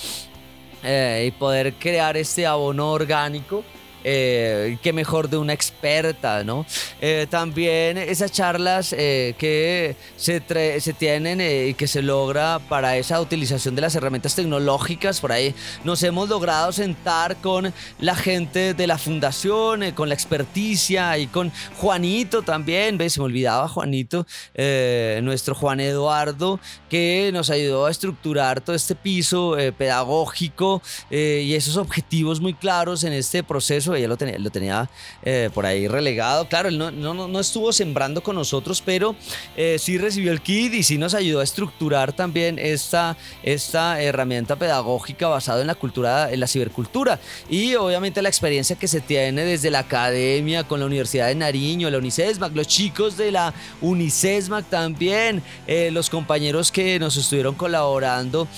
eh, y poder crear este abono orgánico eh, qué mejor de una experta, ¿no? Eh, también esas charlas eh, que se, se tienen y que se logra para esa utilización de las herramientas tecnológicas, por ahí nos hemos logrado sentar con la gente de la fundación, con la experticia y con Juanito también, ¿ves? Se me olvidaba Juanito, nuestro Juan Eduardo, que nos ayudó a estructurar todo este piso pedagógico y esos objetivos muy claros en este proceso ella lo tenía, lo tenía eh, por ahí relegado. Claro, él no, no, no estuvo sembrando con nosotros, pero eh, sí recibió el kit y sí nos ayudó a estructurar también esta, esta herramienta pedagógica basada en la cultura, en la cibercultura. Y obviamente la experiencia que se tiene desde la academia con la Universidad de Nariño, la UNICESMAC, los chicos de la UNICESMAC también, eh, los compañeros que nos estuvieron colaborando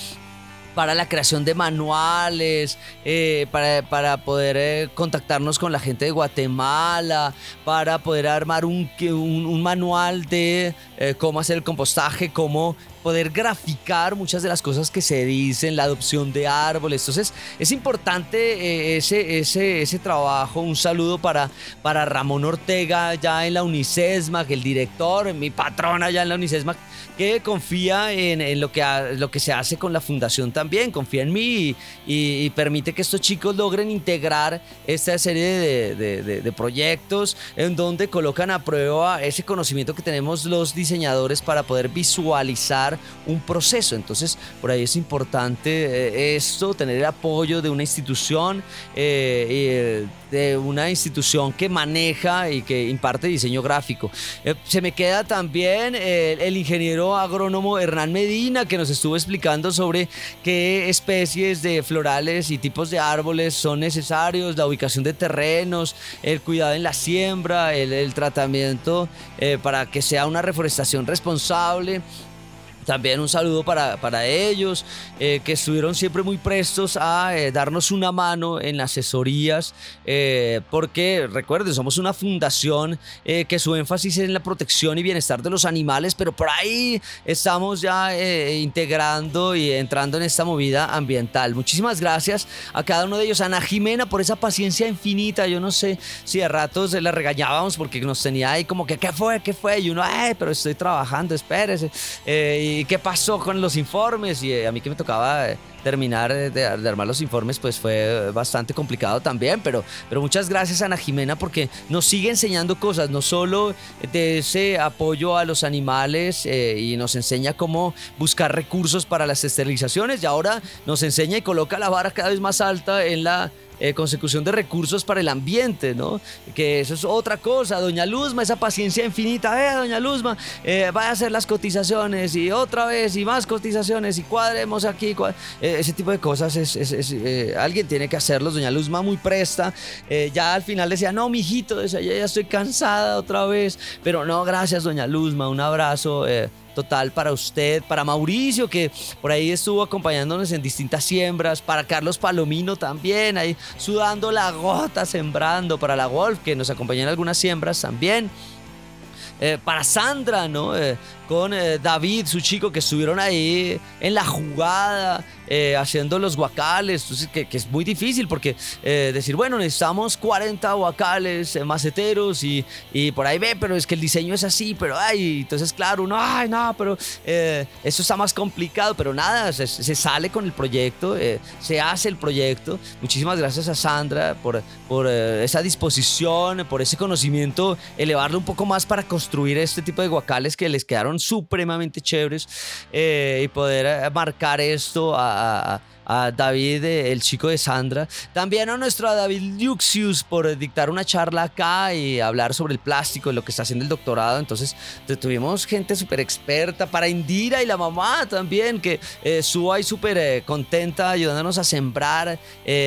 para la creación de manuales, eh, para, poder eh, contactarnos con la gente de Guatemala, para poder armar un, un, manual de cómo hacer el compostaje, cómo poder graficar muchas de las cosas que se dicen, la adopción de árboles. Entonces es importante eh, ese, ese, ese trabajo. Un saludo para, para Ramón Ortega ya en la Unicesmac, el director, mi patrona ya en la Unicesmac, que confía en, lo, que lo que se hace con la fundación también, confía en mí y, permite que estos chicos logren integrar esta serie de, de proyectos en donde colocan a prueba ese conocimiento que tenemos los diseñadores para poder visualizar un proceso. Entonces, por ahí es importante eh, esto, tener el apoyo de una institución, eh, de una institución que maneja y que imparte diseño gráfico. Eh, se me queda también el ingeniero agrónomo Hernán Medina, que nos estuvo explicando sobre qué especies de florales y tipos de árboles son necesarios, la ubicación de terrenos, el cuidado en la siembra, el, tratamiento para que sea una reforestación responsable también un saludo para, para ellos, eh, que estuvieron siempre muy prestos a eh, darnos una mano en asesorías, eh, porque recuerden, somos una fundación que su énfasis es en la protección y bienestar de los animales, pero por ahí estamos ya integrando y entrando en esta movida ambiental. Muchísimas gracias a cada uno de ellos, Ana Jimena por esa paciencia infinita. Yo no sé si a ratos la regañábamos porque nos tenía ahí como que, ¿qué fue? ¿Qué fue? Y uno, ay, pero estoy trabajando, espérese. ¿Y qué pasó con los informes? Y eh, a mí que me tocaba eh, terminar de, armar los informes, pues fue bastante complicado también, pero, pero muchas gracias Ana Jimena porque nos sigue enseñando cosas, no solo de ese apoyo a los animales eh, y nos enseña cómo buscar recursos para las esterilizaciones y ahora nos enseña y coloca la vara cada vez más alta en la eh, consecución de recursos para el ambiente, ¿no? Que eso es otra cosa. Doña Luzma, esa paciencia infinita, eh, doña Luzma, eh, vaya a hacer las cotizaciones y otra vez y más cotizaciones y cuadremos aquí. Eh, ese tipo de cosas es, alguien tiene que hacerlos. Doña Luzma muy presta. ya al final decía, no, mijito, decía, ya, ya estoy cansada otra vez. Pero no, gracias, doña Luzma, un abrazo total para usted, para Mauricio, que por ahí estuvo acompañándonos en distintas siembras, para Carlos Palomino también, ahí sudando la gota, sembrando, para la Wolf, que nos acompañó en algunas siembras también. Eh, para Sandra, ¿no? Eh, con eh, David, su chico, que estuvieron ahí en la jugada, eh, haciendo los guacales, entonces que, es muy difícil porque eh, decir, bueno, necesitamos 40 guacales maceteros y, y, por ahí ve, pero es que el diseño es así, pero ay, entonces claro, uno, ay, no, pero eso está más complicado, pero nada, se, sale con el proyecto, se hace el proyecto. Muchísimas gracias a Sandra por, por esa disposición, por ese conocimiento, elevarlo un poco más para construir este tipo de guacales que les quedaron supremamente chéveres eh, y poder eh, marcar esto a, a David, eh, el chico de Sandra. También a nuestro David Luxius por dictar una charla acá y hablar sobre el plástico y lo que está haciendo el doctorado. Entonces tuvimos gente súper experta para Indira y la mamá también, que eh, estuvo ahí súper eh, contenta ayudándonos a sembrar,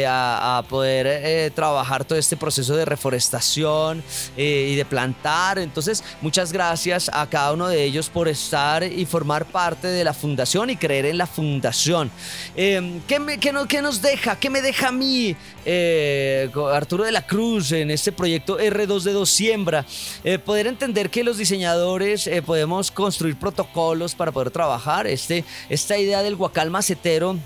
a, poder trabajar todo este proceso de reforestación y de plantar. Entonces, muchas gracias a cada uno de ellos por estar y formar parte de la fundación y creer en la fundación. Em, ¿Qué, nos deja? ¿Qué me deja a mí, eh, Arturo de la Cruz, en este proyecto R2D2 Siembra? Eh, poder entender que los diseñadores eh, podemos construir protocolos para poder trabajar. Este, esta idea del guacal macetero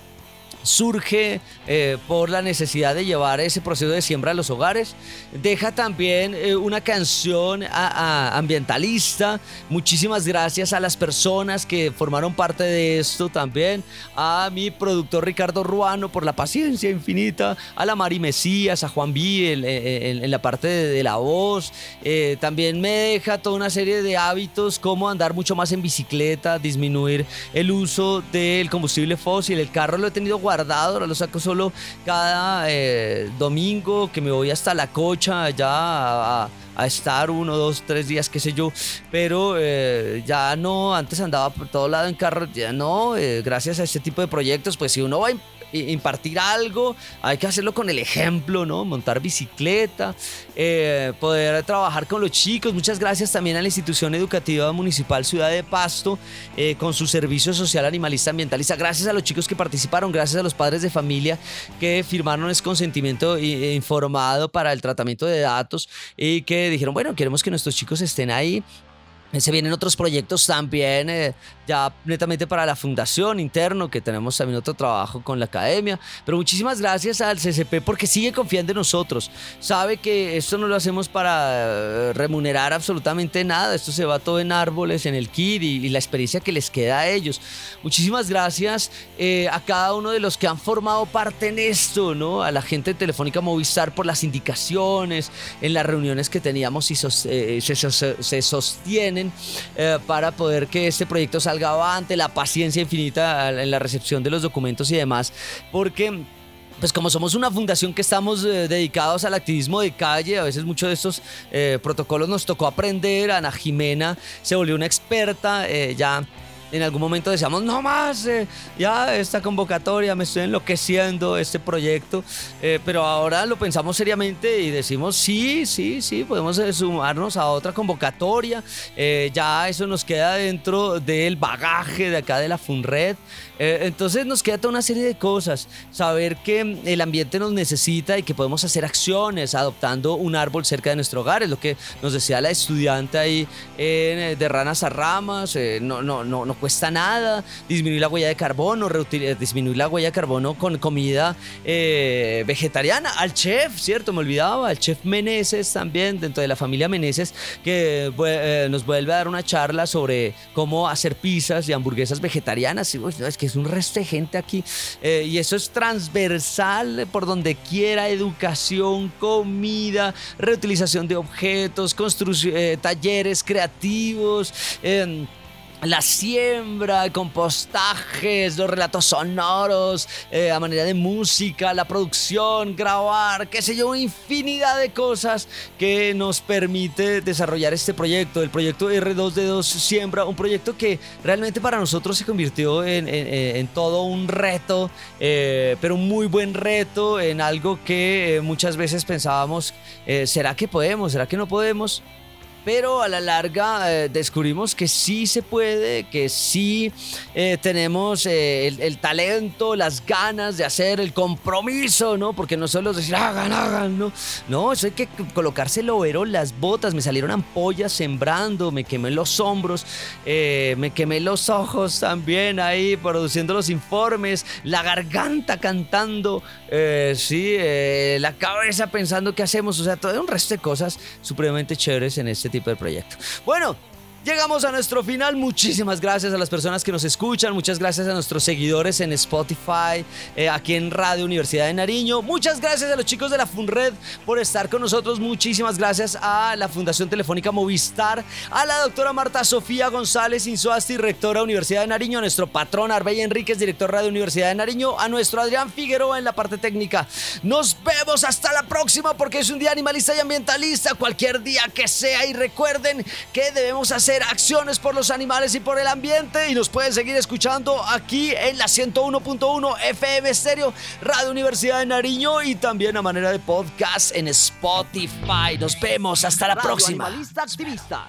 surge eh, por la necesidad de llevar ese proceso de siembra a los hogares. Deja también eh, una canción ambientalista. Muchísimas gracias a las personas que formaron parte de esto también. A mi productor Ricardo Ruano por la paciencia infinita. A la Mari Mesías, a Juan B en, la parte de, la voz. Eh, también me deja toda una serie de hábitos como andar mucho más en bicicleta, disminuir el uso del combustible fósil. El carro lo he tenido guardado guardado, lo saco solo cada eh, domingo que me voy hasta la cocha ya a, estar uno, dos, tres días, qué sé yo, pero eh, ya no, antes andaba por todo lado en carro, ya no, eh, gracias a este tipo de proyectos, pues si uno va impartir algo, hay que hacerlo con el ejemplo, ¿no? Montar bicicleta, eh, poder trabajar con los chicos. Muchas gracias también a la institución educativa municipal Ciudad de Pasto eh, con su servicio social animalista ambientalista. Gracias a los chicos que participaron, gracias a los padres de familia que firmaron ese consentimiento eh, informado para el tratamiento de datos y que dijeron, bueno, queremos que nuestros chicos estén ahí se vienen otros proyectos también, eh, ya netamente para la fundación interno, que tenemos también otro trabajo con la academia. Pero muchísimas gracias al CCP porque sigue confiando en nosotros. Sabe que esto no lo hacemos para eh, remunerar absolutamente nada. Esto se va todo en árboles, en el kit y, la experiencia que les queda a ellos. Muchísimas gracias eh, a cada uno de los que han formado parte en esto, ¿no? A la gente de Telefónica Movistar por las indicaciones, en las reuniones que teníamos y se, se sostienen eh, para poder que este proyecto salga avante, la paciencia infinita en la recepción de los documentos y demás, porque pues como somos una fundación que estamos eh, dedicados al activismo de calle, a veces muchos de estos eh, protocolos nos tocó aprender. Ana Jimena se volvió una experta, ya en algún momento decíamos, no más, eh, ya esta convocatoria, me estoy enloqueciendo, este proyecto, eh, pero ahora lo pensamos seriamente y decimos, sí, sí, sí, podemos eh, sumarnos a otra convocatoria, ya eso nos queda dentro del bagaje de acá de la FUNRED, entonces nos queda toda una serie de cosas, saber que el ambiente nos necesita y que podemos hacer acciones adoptando un árbol cerca de nuestro hogar, es lo que nos decía la estudiante ahí de ranas a ramas, no, no, no, no cuesta nada, disminuir la huella de carbono, eh, disminuir la huella de carbono con comida eh, vegetariana. Al chef, ¿cierto? Me olvidaba, al chef Meneses también, dentro de la familia Meneses, que eh, nos vuelve a dar una charla sobre cómo hacer pizzas y hamburguesas vegetarianas. es que es un resto de gente aquí. y eso es transversal por donde quiera, educación, comida, reutilización de objetos, construcción, talleres creativos. Em, la siembra, compostajes, los relatos sonoros, eh, a manera de música, la producción, grabar, qué sé yo, infinidad de cosas que nos permite desarrollar este proyecto. El proyecto R2D2 Siembra, un proyecto que realmente para nosotros se convirtió en, todo un reto, eh, pero un muy buen reto, en algo que eh, muchas veces pensábamos, ¿será que podemos? ¿Será que no podemos? Pero a la larga eh, descubrimos que sí se puede, que sí eh, tenemos eh, el, talento, las ganas de hacer el compromiso, ¿no? Porque no solo es decir, hagan, hagan, ¿no? No, eso hay que colocarse el overol, las botas, me salieron ampollas sembrando, me quemé los hombros, me quemé los ojos también ahí produciendo los informes, la garganta cantando, sí, la cabeza pensando qué hacemos, o sea, todo un resto de cosas supremamente chéveres en este tipo de proyecto. Bueno, Llegamos a nuestro final. Muchísimas gracias a las personas que nos escuchan. Muchas gracias a nuestros seguidores en Spotify, eh, aquí en Radio Universidad de Nariño. Muchas gracias a los chicos de la FUNRED por estar con nosotros. Muchísimas gracias a la Fundación Telefónica Movistar, a la doctora Marta Sofía González Insuasti, rectora Universidad de Nariño, a nuestro patrón Arbey Enríquez, director Radio Universidad de Nariño, a nuestro Adrián Figueroa en la parte técnica. Nos vemos hasta la próxima porque es un día animalista y ambientalista, cualquier día que sea. Y recuerden que debemos hacer acciones por los animales y por el ambiente y nos pueden seguir escuchando aquí en la 101.1 FM Stereo Radio Universidad de Nariño y también a manera de podcast en Spotify. Nos vemos hasta la próxima. activista.